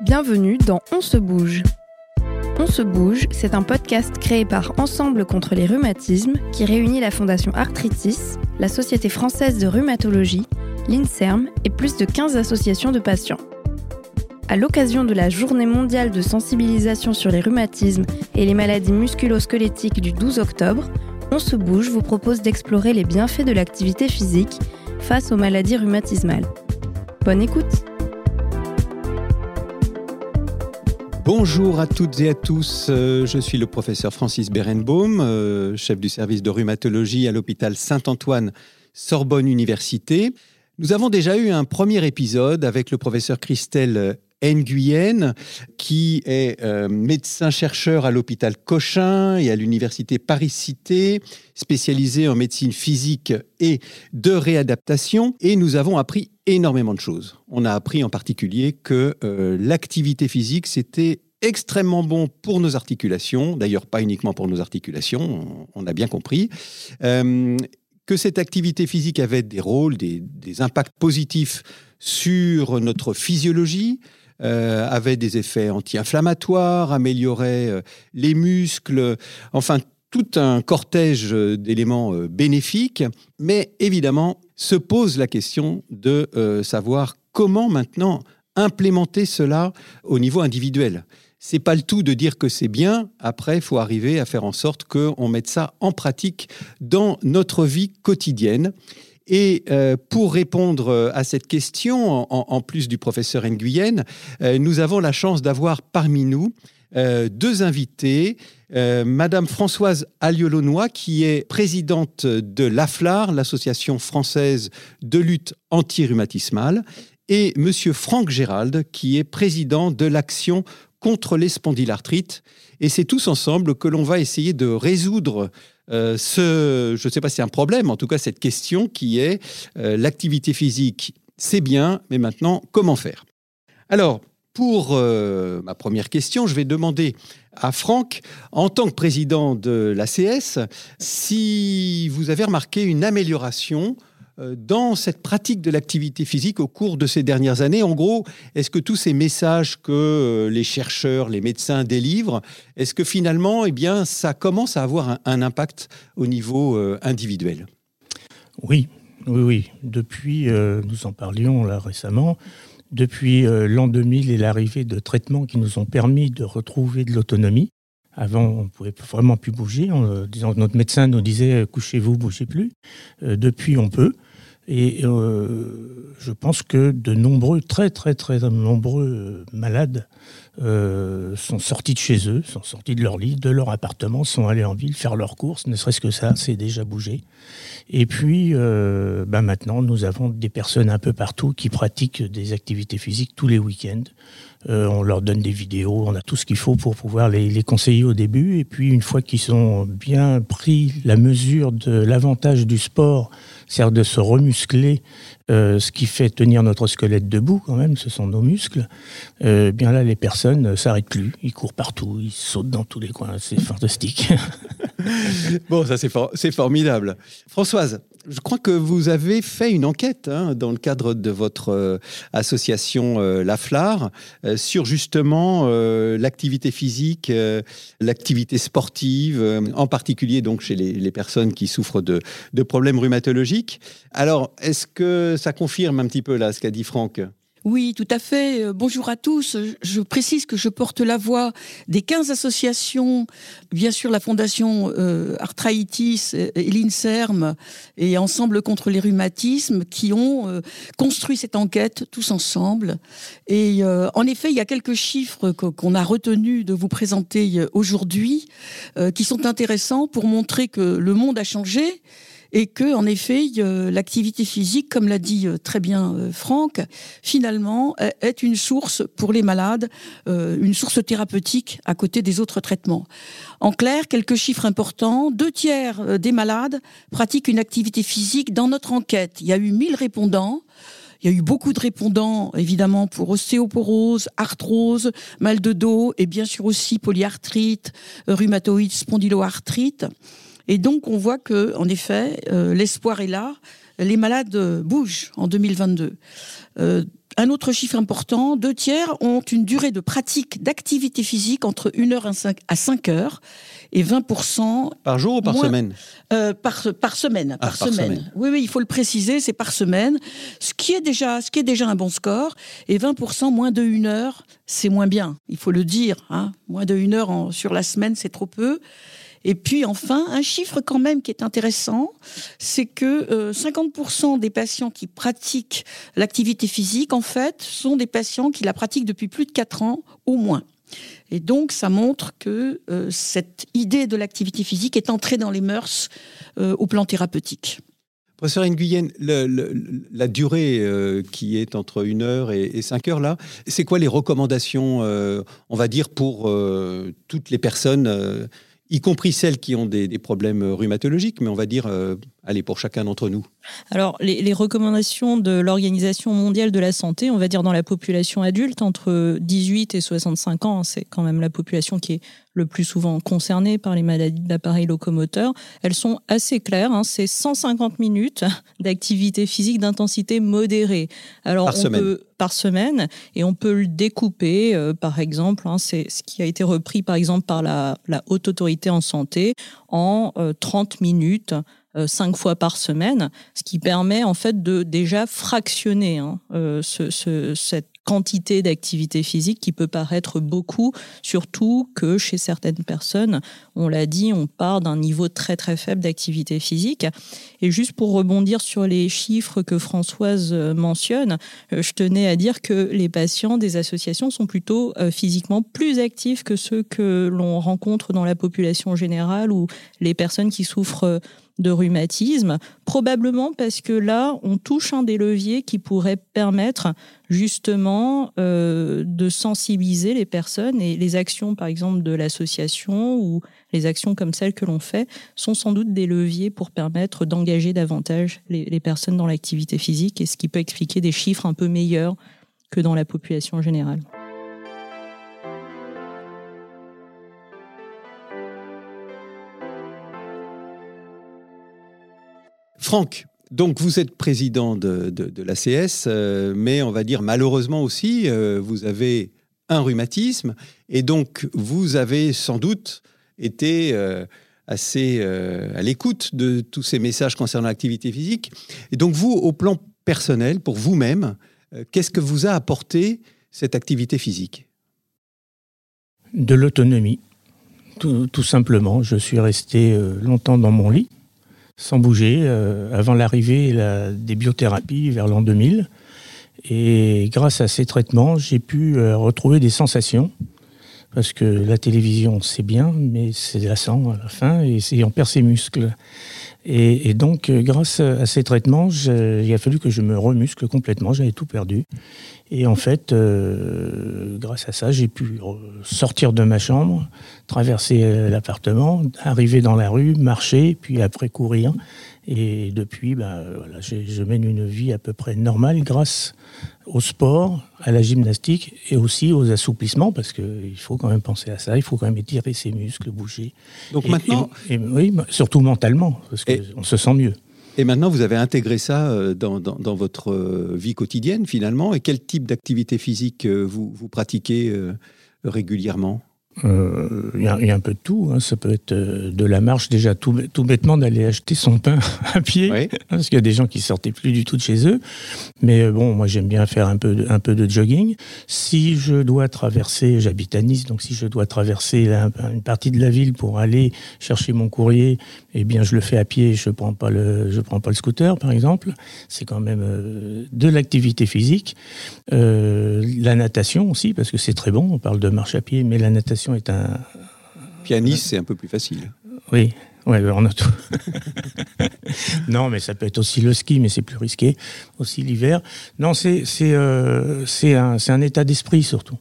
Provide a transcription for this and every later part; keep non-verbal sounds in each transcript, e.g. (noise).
Bienvenue dans On se bouge. On se bouge, c'est un podcast créé par Ensemble contre les rhumatismes qui réunit la Fondation Arthritis, la Société française de rhumatologie, l'INSERM et plus de 15 associations de patients. À l'occasion de la Journée mondiale de sensibilisation sur les rhumatismes et les maladies musculo-squelettiques du 12 octobre, On se bouge vous propose d'explorer les bienfaits de l'activité physique face aux maladies rhumatismales. Bonne écoute Bonjour à toutes et à tous, euh, je suis le professeur Francis Berenbaum, euh, chef du service de rhumatologie à l'hôpital Saint-Antoine Sorbonne Université. Nous avons déjà eu un premier épisode avec le professeur Christelle Nguyen, qui est euh, médecin-chercheur à l'hôpital Cochin et à l'université Paris-Cité, spécialisé en médecine physique et de réadaptation. Et nous avons appris énormément de choses. On a appris en particulier que euh, l'activité physique, c'était extrêmement bon pour nos articulations, d'ailleurs pas uniquement pour nos articulations, on, a bien compris, euh, que cette activité physique avait des rôles, des, impacts positifs sur notre physiologie, avait des effets anti-inflammatoires, améliorait euh, les muscles, enfin tout un cortège d'éléments euh, bénéfiques, mais évidemment se pose la question de savoir comment maintenant implémenter cela au niveau individuel. C'est pas le tout de dire que c'est bien. Après, il faut arriver à faire en sorte qu'on mette ça en pratique dans notre vie quotidienne. Et euh, pour répondre euh, à cette question, en, plus du professeur Nguyen, euh, nous avons la chance d'avoir parmi nous deux invités. Madame Françoise Alliolonois, qui est présidente de l'AFLAR, l'Association française de lutte anti-rhumatismale, et Monsieur Franck Gérald, qui est président de l'Action contre les spondylarthrites. Et c'est tous ensemble que l'on va essayer de résoudre ce, je ne sais pas si c'est un problème, en tout cas cette question qui est euh, l'activité physique, c'est bien, mais maintenant, comment faire? Alors, pour euh, ma première question, je vais demander à Franck, en tant que président de l'ACS, si vous avez remarqué une amélioration euh, dans cette pratique de l'activité physique au cours de ces dernières années En gros, est-ce que tous ces messages que euh, les chercheurs, les médecins délivrent, est-ce que finalement, eh bien, ça commence à avoir un, impact au niveau euh, individuel? Oui, oui, oui. Depuis, nous en parlions là récemment, depuis l'an 2000 et l'arrivée de traitements qui nous ont permis de retrouver de l'autonomie, avant, on ne pouvait vraiment plus bouger. notre médecin nous disait couchez-vous, bougez plus. depuis, on peut. Et euh, je pense que de nombreux, très très très nombreux malades euh, sont sortis de chez eux, sont sortis de leur lit, de leur appartement, sont allés en ville faire leurs courses, ne serait-ce que ça, c'est déjà bougé. Et puis euh, bah maintenant, nous avons des personnes un peu partout qui pratiquent des activités physiques tous les week-ends. On leur donne des vidéos, on a tout ce qu'il faut pour pouvoir les, les, conseiller au début. Et puis une fois qu'ils ont bien pris la mesure de l'avantage du sport, c'est-à-dire de se remuscler, euh, ce qui fait tenir notre squelette debout quand même, ce sont nos muscles. Euh, bien là, les personnes ne s'arrêtent plus, ils courent partout, ils sautent dans tous les coins, c'est fantastique. (laughs) bon, ça c'est formidable. Françoise, je crois que vous avez fait une enquête hein, dans le cadre de votre euh, association euh, Laflar euh, sur justement l'activité physique, l'activité sportive, en particulier donc chez les, personnes qui souffrent de, de problèmes rhumatologiques. Alors, est-ce que ça confirme un petit peu là ce qu'a dit Franck? Oui, tout à fait. Euh, bonjour à tous. Je précise que je porte la voix des 15 associations, bien sûr la Fondation euh, Arthritis et l'INSERM et Ensemble contre les rhumatismes qui ont euh, construit cette enquête tous ensemble. Et en effet, il y a quelques chiffres qu'on a retenus de vous présenter aujourd'hui qui sont intéressants pour montrer que le monde a changé et que, en effet, l'activité physique, comme l'a dit euh, très bien euh, Franck, finalement est une source pour les malades, euh, une source thérapeutique à côté des autres traitements. En clair, quelques chiffres importants. Deux tiers des malades pratiquent une activité physique dans notre enquête. Il y a eu 1000 répondants. Il y a eu beaucoup de répondants, évidemment, pour ostéoporose, arthrose, mal de dos et bien sûr aussi polyarthrite, rhumatoïde, spondyloarthrite. Et donc, on voit que, en effet, euh, l'espoir est là. Les malades bougent en 2022. Euh, un autre chiffre important, deux tiers ont une durée de pratique d'activité physique entre 1 heure à 5 heures et 20% par jour ou par semaine? euh, par, par semaine, ah, par, semaine. Oui, oui, il faut le préciser, c'est par semaine, ce qui est déjà, ce qui est déjà un bon score. Et 20% moins de 1 heure, c'est moins bien. Il faut le dire. Hein. Moins de 1 heure en, sur la semaine, c'est trop peu. Et puis enfin, un chiffre quand même qui est intéressant, c'est que 50% euh, des patients qui pratiquent l'activité physique, en fait, sont des patients qui la pratiquent depuis plus de 4 ans au moins. Et donc, ça montre que euh, cette idée de l'activité physique est entrée dans les mœurs euh, au plan thérapeutique. Professeur Nguyen, la durée qui est entre une heure et, et cinq heures, là, c'est quoi les recommandations, on va dire, pour toutes les personnes y compris celles qui ont des, problèmes rhumatologiques, mais on va dire, euh, allez, pour chacun d'entre nous Alors, les, recommandations de l'Organisation mondiale de la santé, on va dire dans la population adulte, entre 18 et 65 ans, c'est quand même la population qui est le plus souvent concernée par les maladies de l'appareil locomoteur, elles sont assez claires. Hein. c'est 150 minutes d'activité physique d'intensité modérée. Alors, par semaine. Peut, par semaine, et on peut le découper, euh, par exemple, hein, c'est ce qui a été repris par exemple par la, la Haute Autorité en Santé, en 30 euh, minutes cinq fois par semaine, ce qui permet en fait de déjà fractionner hein, euh, ce, cette quantité d'activité physique qui peut paraître beaucoup, surtout que chez certaines personnes, on l'a dit, on part d'un niveau très très faible d'activité physique. Et juste pour rebondir sur les chiffres que Françoise euh, mentionne, je tenais à dire que les patients des associations sont plutôt physiquement plus actifs que ceux que l'on rencontre dans la population générale ou les personnes qui souffrent de rhumatisme, probablement parce que là, on touche un des leviers qui pourrait permettre justement euh, de sensibiliser les personnes et les actions, par exemple, de l'association ou les actions comme celles que l'on fait sont sans doute des leviers pour permettre d'engager davantage les, les personnes dans l'activité physique et ce qui peut expliquer des chiffres un peu meilleurs que dans la population générale. Franck, donc vous êtes président de, l'ACS, euh, mais on va dire malheureusement aussi, euh, vous avez un rhumatisme, et donc vous avez sans doute été euh, assez à l'écoute de tous ces messages concernant l'activité physique. Et donc vous, au plan personnel, pour vous-même, qu'est-ce que vous a apporté cette activité physique? De l'autonomie, tout, simplement. Je suis resté longtemps dans mon lit sans bouger euh, avant l'arrivée des biothérapies vers l'an 2000. Et grâce à ces traitements, j'ai pu euh, retrouver des sensations. Parce que la télévision, c'est bien, mais c'est lassant à la fin et, c'est on perd ses muscles. Et, donc, euh, grâce à ces traitements, il a fallu que je me remuscle complètement. J'avais tout perdu. Et en fait, euh, grâce à ça, j'ai pu sortir de ma chambre, traverser euh, l'appartement, arriver dans la rue, marcher, puis après courir. Et depuis, ben, voilà, je mène une vie à peu près normale grâce au sport, à la gymnastique et aussi aux assouplissements, parce qu'il faut quand même penser à ça, il faut quand même étirer ses muscles, bouger. Donc maintenant... oui, surtout mentalement, parce qu'on se sent mieux. Et maintenant, vous avez intégré ça euh, dans, votre euh, vie quotidienne finalement. Et quel type d'activité physique euh, vous pratiquez régulièrement? Euh, il y, a un peu de tout. Hein. Ça peut être euh, de la marche, déjà tout, tout bêtement d'aller acheter son pain (laughs) à pied, hein, parce qu'il y a des gens qui sortaient plus du tout de chez eux. Mais euh, bon, moi j'aime bien faire un peu, de, un peu de jogging. Si je dois traverser, j'habite à Nice, donc si je dois traverser une partie de la ville pour aller chercher mon courrier, eh bien je le fais à pied. Je prends pas le, je prends pas le scooter, par exemple. C'est quand même de l'activité physique. la natation aussi, parce que c'est très bon. On parle de marche à pied, mais la natation est un. Pianiste, c'est un peu plus facile. Oui, ouais, on a tout. (laughs) non, mais ça peut être aussi le ski, mais c'est plus risqué. Aussi l'hiver. Non, c'est c'est euh, un, un état d'esprit surtout.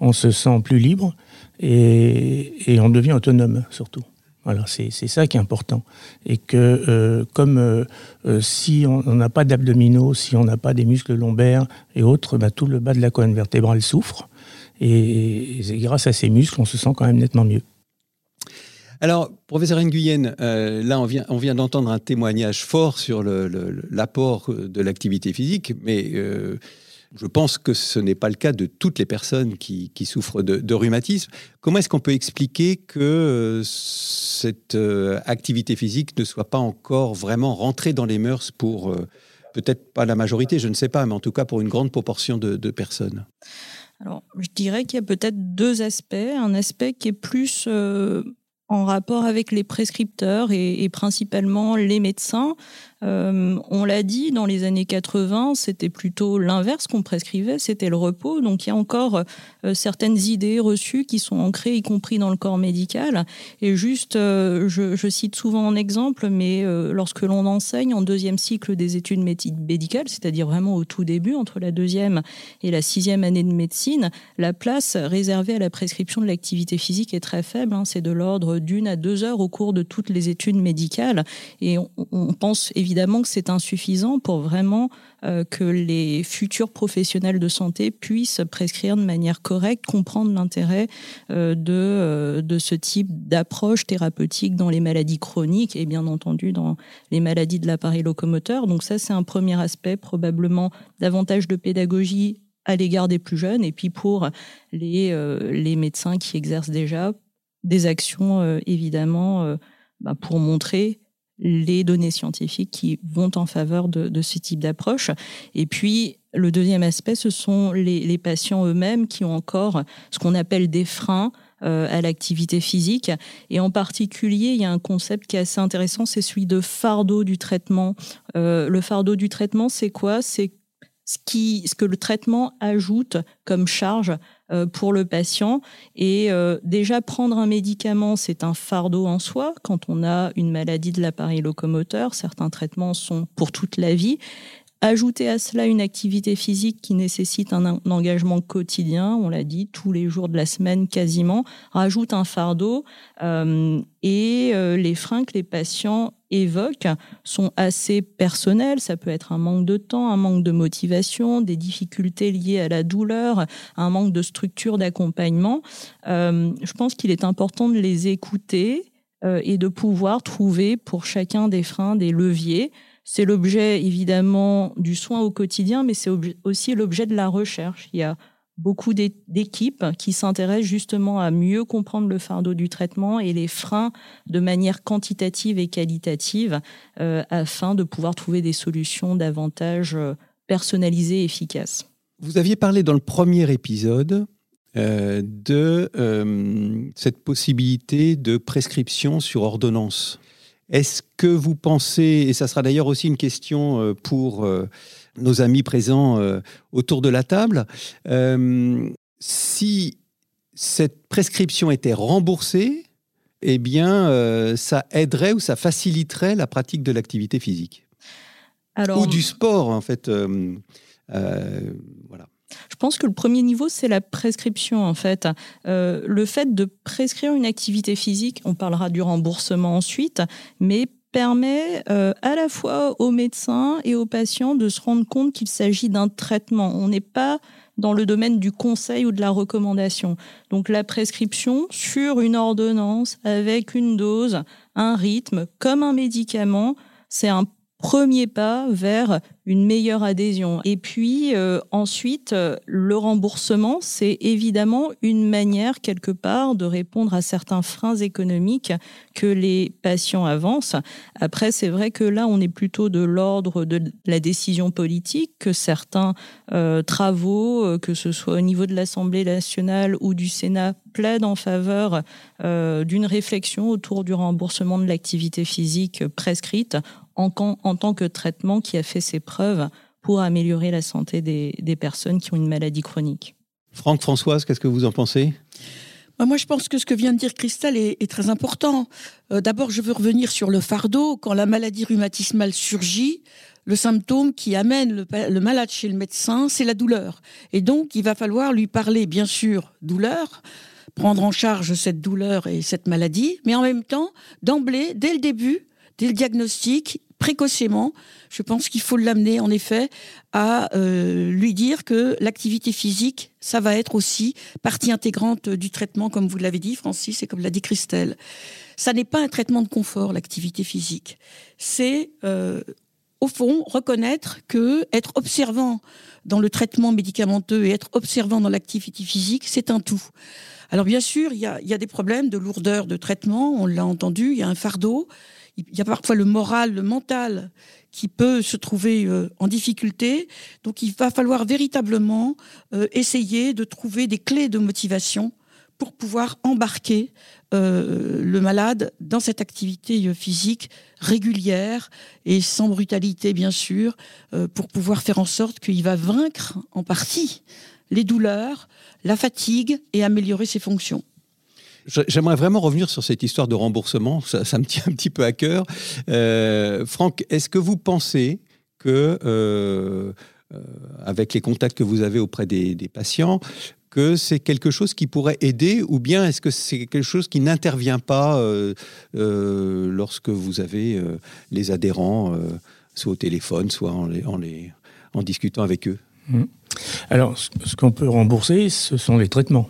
On se sent plus libre et, et on devient autonome surtout. Voilà, c'est ça qui est important. Et que euh, comme euh, si on n'a pas d'abdominaux, si on n'a pas des muscles lombaires et autres, bah, tout le bas de la colonne vertébrale souffre. Et, grâce à ces muscles, on se sent quand même nettement mieux. Alors, professeur Nguyen, euh, là, on vient, d'entendre un témoignage fort sur l'apport de l'activité physique, mais euh, je pense que ce n'est pas le cas de toutes les personnes qui, souffrent de, rhumatisme. Comment est-ce qu'on peut expliquer que euh, cette activité physique ne soit pas encore vraiment rentrée dans les mœurs pour, peut-être pas la majorité, je ne sais pas, mais en tout cas pour une grande proportion de, personnes? Alors, je dirais qu'il y a peut-être deux aspects. Un aspect qui est plus en rapport avec les prescripteurs et principalement les médecins. Euh, on l'a dit, dans les années 80, c'était plutôt l'inverse qu'on prescrivait, c'était le repos. Donc il y a encore euh, certaines idées reçues qui sont ancrées, y compris dans le corps médical. Et juste, euh, je, cite souvent en exemple, mais lorsque l'on enseigne en deuxième cycle des études médicales, c'est-à-dire vraiment au tout début, entre la deuxième et la sixième année de médecine, la place réservée à la prescription de l'activité physique est très faible. Hein. c'est de l'ordre d'une à deux heures au cours de toutes les études médicales. Et on, on pense évidemment évidemment que c'est insuffisant pour vraiment euh, que les futurs professionnels de santé puissent prescrire de manière correcte, comprendre l'intérêt euh, de, euh, de ce type d'approche thérapeutique dans les maladies chroniques et bien entendu dans les maladies de l'appareil locomoteur. Donc ça, c'est un premier aspect, probablement davantage de pédagogie à l'égard des plus jeunes et puis pour les, les médecins qui exercent déjà des actions évidemment bah, pour montrer les données scientifiques qui vont en faveur de, ce type d'approche. Et puis, le deuxième aspect, ce sont les, patients eux-mêmes qui ont encore ce qu'on appelle des freins euh, à l'activité physique. Et en particulier, il y a un concept qui est assez intéressant, c'est celui de fardeau du traitement. Euh, le fardeau du traitement, c'est quoi? C'est ce, que le traitement ajoute comme charge euh, pour le patient. Et euh, déjà, prendre un médicament, c'est un fardeau en soi. Quand on a une maladie de l'appareil locomoteur, certains traitements sont pour toute la vie. Ajouter à cela une activité physique qui nécessite un, engagement quotidien, on l'a dit, tous les jours de la semaine quasiment, rajoute un fardeau euh, et les freins que les patients évoquent sont assez personnels. Ça peut être un manque de temps, un manque de motivation, des difficultés liées à la douleur, un manque de structure d'accompagnement. Euh, je pense qu'il est important de les écouter et de pouvoir trouver pour chacun des freins des leviers c'est l'objet évidemment du soin au quotidien, mais c'est aussi l'objet de la recherche. Il y a beaucoup d'équipes qui s'intéressent justement à mieux comprendre le fardeau du traitement et les freins de manière quantitative et qualitative euh, afin de pouvoir trouver des solutions davantage euh, personnalisées et efficaces. Vous aviez parlé dans le premier épisode euh, de cette possibilité de prescription sur ordonnance. Est-ce que vous pensez, et ça sera d'ailleurs aussi une question pour nos amis présents euh, autour de la table, si cette prescription était remboursée, eh bien, ça aiderait ou ça faciliterait la pratique de l'activité physique ou du sport, en fait. voilà. Je pense que le premier niveau, c'est la prescription, en fait. Euh, le fait de prescrire une activité physique, on parlera du remboursement ensuite, mais permet euh, à la fois aux médecins et aux patients de se rendre compte qu'il s'agit d'un traitement. On n'est pas dans le domaine du conseil ou de la recommandation. Donc la prescription sur une ordonnance avec une dose, un rythme, comme un médicament, c'est un premier pas vers une meilleure adhésion. Et puis euh, ensuite, euh, le remboursement, c'est évidemment une manière quelque part de répondre à certains freins économiques que les patients avancent. Après, c'est vrai que là, on est plutôt de l'ordre de la décision politique, que certains euh, travaux, que ce soit au niveau de l'Assemblée nationale ou du Sénat, plaident en faveur d'une réflexion autour du remboursement de l'activité physique prescrite en, en, tant que traitement qui a fait ses preuves pour améliorer la santé des, des personnes qui ont une maladie chronique. Franck, Françoise, qu'est-ce que vous en pensez? Bah, moi, je pense que ce que vient de dire Christelle est, est très important. Euh, D'abord, je veux revenir sur le fardeau. Quand la maladie rhumatismale surgit, le symptôme qui amène le, le malade chez le médecin, c'est la douleur. Et donc, il va falloir lui parler, bien sûr, douleur, prendre en charge cette douleur et cette maladie, mais en même temps, d'emblée, dès le début, dès le diagnostic, précocement, je pense qu'il faut l'amener en effet à euh, lui dire que l'activité physique, ça va être aussi partie intégrante du traitement, comme vous l'avez dit, Francis, et comme l'a dit Christelle. Ça n'est pas un traitement de confort, l'activité physique. C'est euh, au fond, reconnaître que être observant dans le traitement médicamenteux et être observant dans l'activité physique, c'est un tout. Alors bien sûr, il y a, des problèmes de lourdeur de traitement, on l'a entendu, il y a un fardeau, il y a parfois le moral, le mental qui peut se trouver euh, en difficulté. Donc il va falloir véritablement euh, essayer de trouver des clés de motivation pour pouvoir embarquer euh, le malade dans cette activité physique régulière et sans brutalité bien sûr, pour pouvoir faire en sorte qu'il va vaincre en partie les douleurs, la fatigue et améliorer ses fonctions. J'aimerais vraiment revenir sur cette histoire de remboursement, ça, me tient un petit peu à cœur. Euh, Franck, est-ce que vous pensez que, euh, euh, avec les contacts que vous avez auprès des, patients, que c'est quelque chose qui pourrait aider ou bien est-ce que c'est quelque chose qui n'intervient pas lorsque vous avez les adhérents, soit au téléphone, soit en, discutant avec eux? Alors, ce qu'on peut rembourser, ce sont les traitements.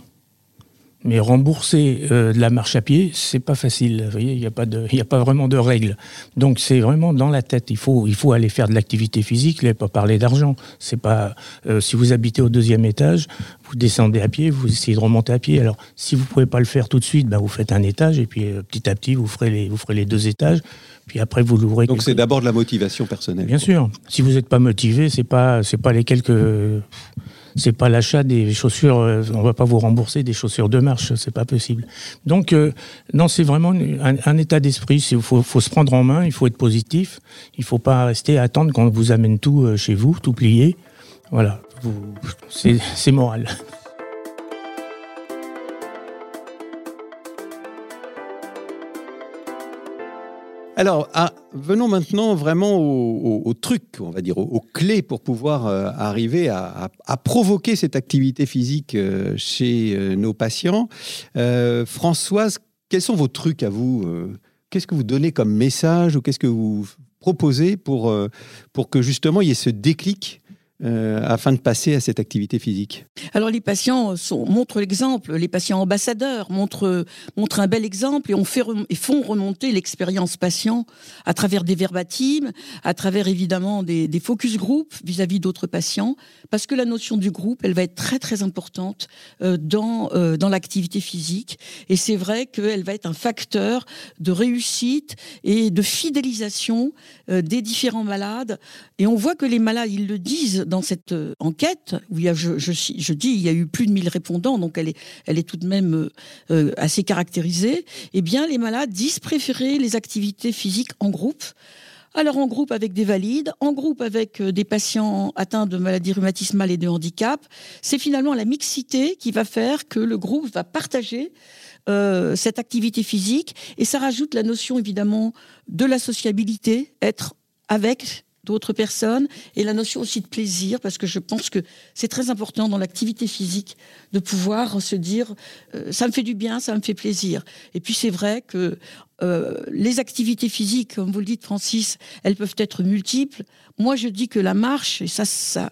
Mais rembourser euh, de la marche à pied, c'est pas facile. Vous voyez, il n'y a pas de, il a pas vraiment de règles. Donc c'est vraiment dans la tête. Il faut, il faut aller faire de l'activité physique. Il pas parler d'argent. C'est pas, euh, si vous habitez au deuxième étage, vous descendez à pied, vous essayez de remonter à pied. Alors si vous pouvez pas le faire tout de suite, bah, vous faites un étage et puis euh, petit à petit vous ferez les, vous ferez les deux étages. Puis après vous l'ouvrez. Donc c'est d'abord de la motivation personnelle. Bien sûr. Si vous n'êtes pas motivé, c'est pas, c'est pas les quelques c'est pas l'achat des chaussures. Euh, on va pas vous rembourser des chaussures de marche, c'est pas possible. Donc euh, non, c'est vraiment un, état d'esprit. Il faut, faut, se prendre en main, il faut être positif. Il faut pas rester à attendre qu'on vous amène tout euh, chez vous, tout plié. Voilà, c'est moral. Alors, ah, venons maintenant vraiment au, truc, on va dire, aux, clés pour pouvoir euh, arriver à, provoquer cette activité physique euh, chez euh, nos patients. Françoise, quels sont vos trucs à vous Qu'est-ce que vous donnez comme message ou qu'est-ce que vous proposez pour, pour que justement il y ait ce déclic euh, afin de passer à cette activité physique. Alors les patients montrent l'exemple, les patients ambassadeurs montrent, montrent un bel exemple et, on fait, et font remonter l'expérience patient à travers des verbatims, à travers évidemment des, focus group vis-à-vis d'autres patients, parce que la notion du groupe, elle va être très très importante euh, dans, euh, dans l'activité physique. Et c'est vrai qu'elle va être un facteur de réussite et de fidélisation des différents malades. Et on voit que les malades, ils le disent dans cette euh, enquête, où il y a, je, dis, il y a eu plus de 1000 répondants, donc elle est, elle est tout de même euh, euh, assez caractérisée, eh bien, les malades disent préférer les activités physiques en groupe. Alors en groupe avec des valides, en groupe avec des patients atteints de maladies rhumatismales et de handicap. C'est finalement la mixité qui va faire que le groupe va partager cette activité physique et ça rajoute la notion évidemment de la sociabilité, être avec d'autres personnes et la notion aussi de plaisir parce que je pense que c'est très important dans l'activité physique de pouvoir se dire euh, ça me fait du bien, ça me fait plaisir. Et puis c'est vrai que euh, les activités physiques, comme vous le dites Francis, elles peuvent être multiples. Moi je dis que la marche, et ça,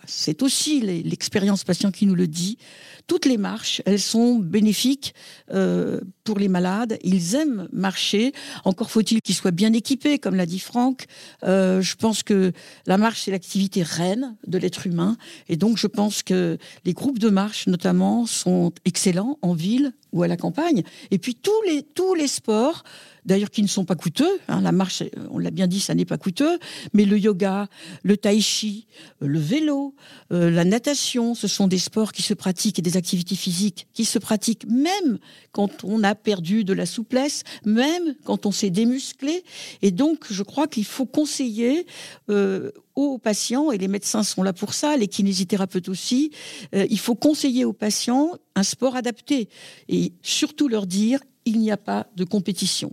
c'est aussi l'expérience patient qui nous le dit, toutes les marches, elles sont bénéfiques euh, pour les malades. Ils aiment marcher. Encore faut-il qu'ils soient bien équipés, comme l'a dit Franck. Euh, je pense que la marche, c'est l'activité reine de l'être humain. Et donc, je pense que les groupes de marche, notamment, sont excellents en ville ou à la campagne. Et puis, tous les sports d'ailleurs qui ne sont pas coûteux. Hein, la marche, on l'a bien dit, ça n'est pas coûteux, mais le yoga, le tai chi, euh, le vélo, euh, la natation, ce sont des sports qui se pratiquent et des activités physiques qui se pratiquent même quand on a perdu de la souplesse, même quand on s'est démusclé. Et donc, je crois qu'il faut conseiller euh, aux patients, et les médecins sont là pour ça, les kinésithérapeutes aussi, il faut conseiller aux patients un sport adapté et surtout leur dire il n'y a pas de compétition.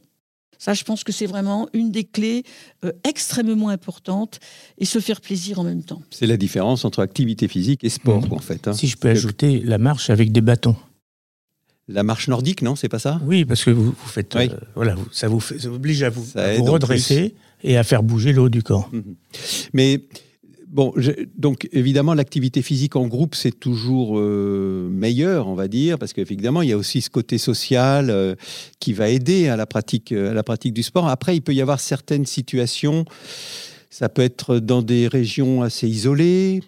Ça, je pense que c'est vraiment une des clés euh, extrêmement importantes et se faire plaisir en même temps. C'est la différence entre activité physique et sport, mmh. en fait. Hein. Si je peux ajouter la marche avec des bâtons. La marche nordique, non C'est pas ça? Oui, parce que vous, faites. Euh, voilà, ça vous, fait, oblige à vous, redresser et à faire bouger le haut du corps. Mmh. Mais Bon, donc évidemment, l'activité physique en groupe, c'est toujours euh, meilleur, on va dire, parce qu'évidemment, il y a aussi ce côté social euh, qui va aider à la, pratique, à la pratique du sport. Après, il peut y avoir certaines situations ça peut être dans des régions assez isolées,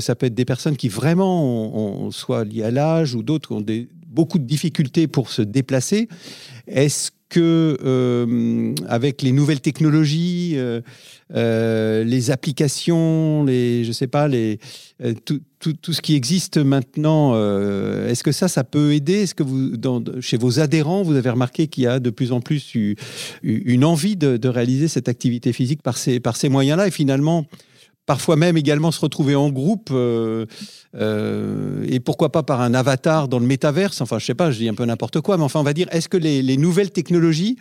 ça peut être des personnes qui vraiment ont, soit liées à l'âge ou d'autres ont beaucoup de difficultés pour se déplacer. Est-ce que euh, avec les nouvelles technologies, euh, euh, les applications, les, je sais pas, les, tout, tout, ce qui existe maintenant, est-ce que ça, ça peut aider? Est-ce que vous, chez vos adhérents, vous avez remarqué qu'il y a de plus en plus une envie de, de, réaliser cette activité physique par ces, par ces moyens-là? Et finalement, parfois même également se retrouver en groupe euh, euh, et pourquoi pas par un avatar dans le métaverse. Enfin, je sais pas, je dis un peu n'importe quoi, mais enfin, on va dire, est-ce que les, nouvelles technologies,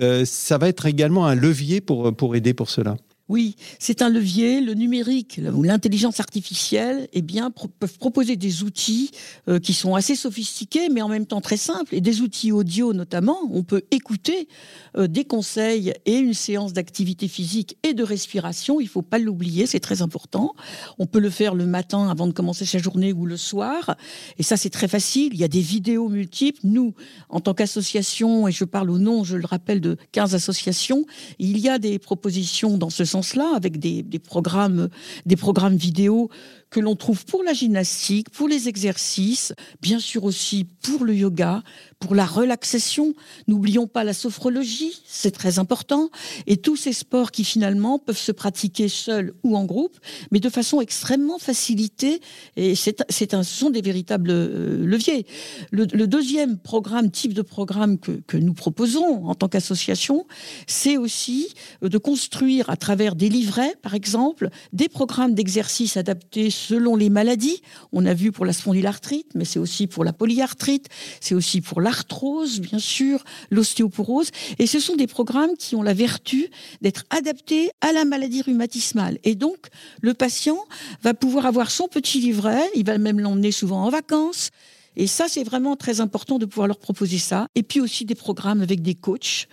euh, ça va être également un levier pour, pour aider pour cela? Oui, c'est un levier. Le numérique ou l'intelligence artificielle eh bien, peuvent proposer des outils euh, qui sont assez sophistiqués, mais en même temps très simples, et des outils audio notamment. On peut écouter euh, des conseils et une séance d'activité physique et de respiration. Il ne faut pas l'oublier, c'est très important. On peut le faire le matin avant de commencer sa journée ou le soir. Et ça, c'est très facile. Il y a des vidéos multiples. Nous, en tant qu'association, et je parle au nom, je le rappelle, de 15 associations, il y a des propositions dans ce sens cela avec des, programmes, des programmes vidéo que l'on trouve pour la gymnastique, pour les exercices, bien sûr aussi pour le yoga, pour la relaxation. N'oublions pas la sophrologie, c'est très important. Et tous ces sports qui finalement peuvent se pratiquer seuls ou en groupe, mais de façon extrêmement facilitée. Et c'est un, sont des véritables euh, leviers. Le, deuxième programme, type de programme que, que nous proposons en tant qu'association, c'est aussi de construire à travers des livrets, par exemple, des programmes d'exercice adaptés selon les maladies. On a vu pour la spondylarthrite, mais c'est aussi pour la polyarthrite, c'est aussi pour l'arthrose, bien sûr, l'ostéoporose. Et ce sont des programmes qui ont la vertu d'être adaptés à la maladie rhumatismale. Et donc, le patient va pouvoir avoir son petit livret, il va même l'emmener souvent en vacances. Et ça, c'est vraiment très important de pouvoir leur proposer ça. Et puis aussi des programmes avec des coachs.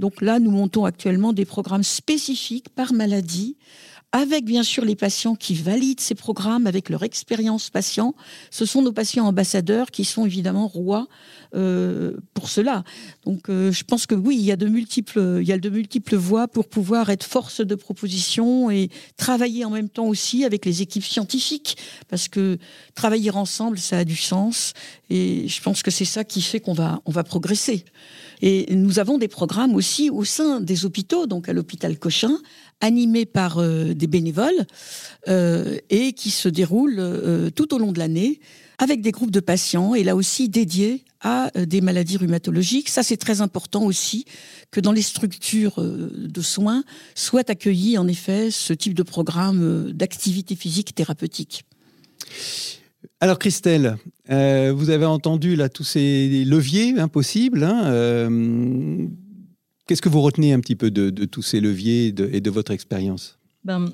Donc là, nous montons actuellement des programmes spécifiques par maladie avec bien sûr les patients qui valident ces programmes avec leur expérience patient. Ce sont nos patients ambassadeurs qui sont évidemment rois euh, pour cela. Donc euh, je pense que oui, il y a de multiples, il y a de multiples voies pour pouvoir être force de proposition et travailler en même temps aussi avec les équipes scientifiques, parce que travailler ensemble, ça a du sens. Et je pense que c'est ça qui fait qu'on va, on va progresser. Et nous avons des programmes aussi au sein des hôpitaux, donc à l'hôpital Cochin, animés par euh, des bénévoles euh, et qui se déroulent euh, tout au long de l'année avec des groupes de patients et là aussi dédiés à des maladies rhumatologiques. Ça, c'est très important aussi que dans les structures de soins soit accueilli en effet ce type de programme d'activité physique thérapeutique. Alors Christelle, vous avez entendu là tous ces leviers impossibles. Hein, Qu'est-ce que vous retenez un petit peu de, tous ces leviers et de votre expérience? Ben,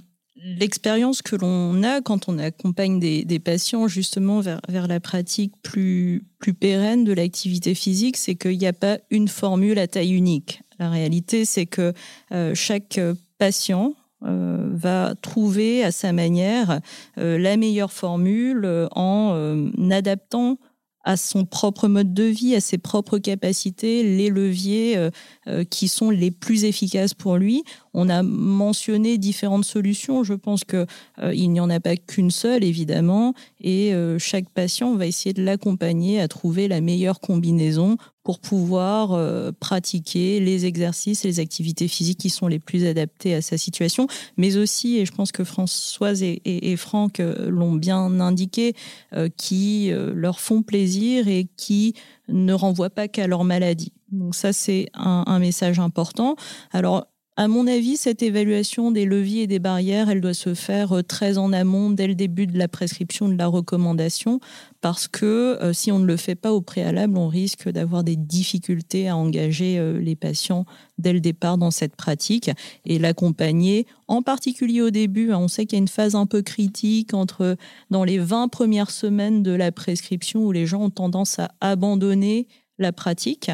L'expérience que l'on a quand on accompagne des, patients justement vers, la pratique plus, plus pérenne de l'activité physique, c'est qu'il n'y a pas une formule à taille unique. La réalité, c'est que euh, chaque patient euh, va trouver à sa manière euh, la meilleure formule en adaptant à son propre mode de vie, à ses propres capacités, les leviers euh, euh, qui sont les plus efficaces pour lui. On a mentionné différentes solutions. Je pense que euh, il n'y en a pas qu'une seule, évidemment, et chaque patient va essayer de l'accompagner à trouver la meilleure combinaison pour pouvoir euh, pratiquer les exercices et les activités physiques qui sont les plus adaptés à sa situation, mais aussi, et je pense que Françoise et, Franck euh, l'ont bien indiqué, euh, qui leur font plaisir et qui ne renvoient pas qu'à leur maladie. Donc ça, c'est un, un message important. Alors, à mon avis, cette évaluation des leviers et des barrières, elle doit se faire euh, très en amont, dès le début de la prescription, de la recommandation, parce que euh, si on ne le fait pas au préalable, on risque d'avoir des difficultés à engager euh, les patients dès le départ dans cette pratique et l'accompagner, en particulier au début. Hein. on sait qu'il y a une phase un peu critique entre dans les 20 premières semaines de la prescription où les gens ont tendance à abandonner la pratique.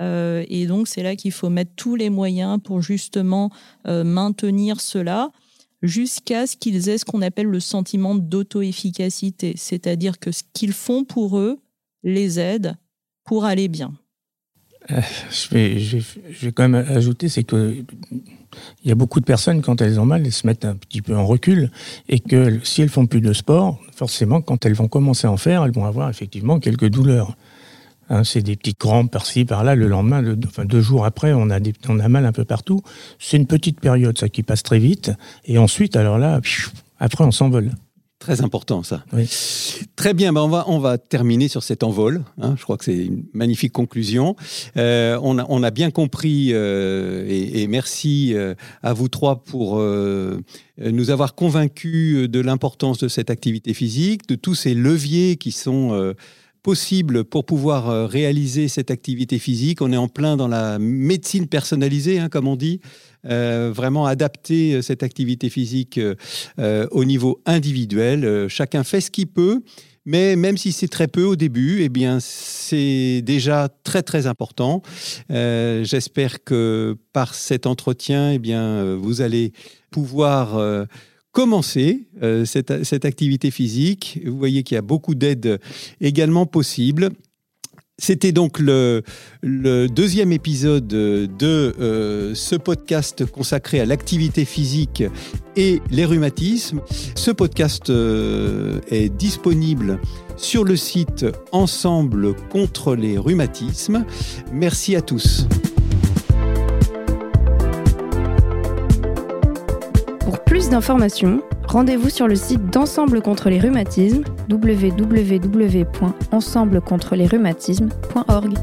Euh, et donc, c'est là qu'il faut mettre tous les moyens pour justement euh, maintenir cela jusqu'à ce qu'ils aient ce qu'on appelle le sentiment d'auto-efficacité, c'est-à-dire que ce qu'ils font pour eux les aide pour aller bien. je, vais, je, vais, quand même ajouter, c'est que il y a beaucoup de personnes, quand elles ont mal, elles se mettent un petit peu en recul et que si elles font plus de sport, forcément, quand elles vont commencer à en faire, elles vont avoir effectivement quelques douleurs. Hein, c'est des petites crampes par-ci, par-là. Le lendemain, enfin, deux jours après, on a, on a mal un peu partout. C'est une petite période, ça, qui passe très vite. Et ensuite, alors là, après, on s'envole. Très important, ça. Très bien, ben on, va, on va terminer sur cet envol. Hein. je crois que c'est une magnifique conclusion. Euh, on, a, on, a, bien compris, euh, et, merci euh, à vous trois pour nous avoir convaincus de l'importance de cette activité physique, de tous ces leviers qui sont possible pour pouvoir euh, réaliser cette activité physique. On est en plein dans la médecine personnalisée, hein, comme on dit. Euh, vraiment adapter euh, cette activité physique au niveau individuel. chacun fait ce qu'il peut, mais même si c'est très peu au début, eh bien c'est déjà très très important. J'espère que par cet entretien, eh bien vous allez pouvoir commencer euh, cette, activité physique. Vous voyez qu'il y a beaucoup d'aides également possibles. C'était donc le, deuxième épisode de euh, ce podcast consacré à l'activité physique et les rhumatismes. Ce podcast euh, est disponible sur le site Ensemble contre les rhumatismes. Merci à tous. D'informations, rendez-vous sur le site d'Ensemble contre les rhumatismes www.ensemblecontrelesrhumatismes.org.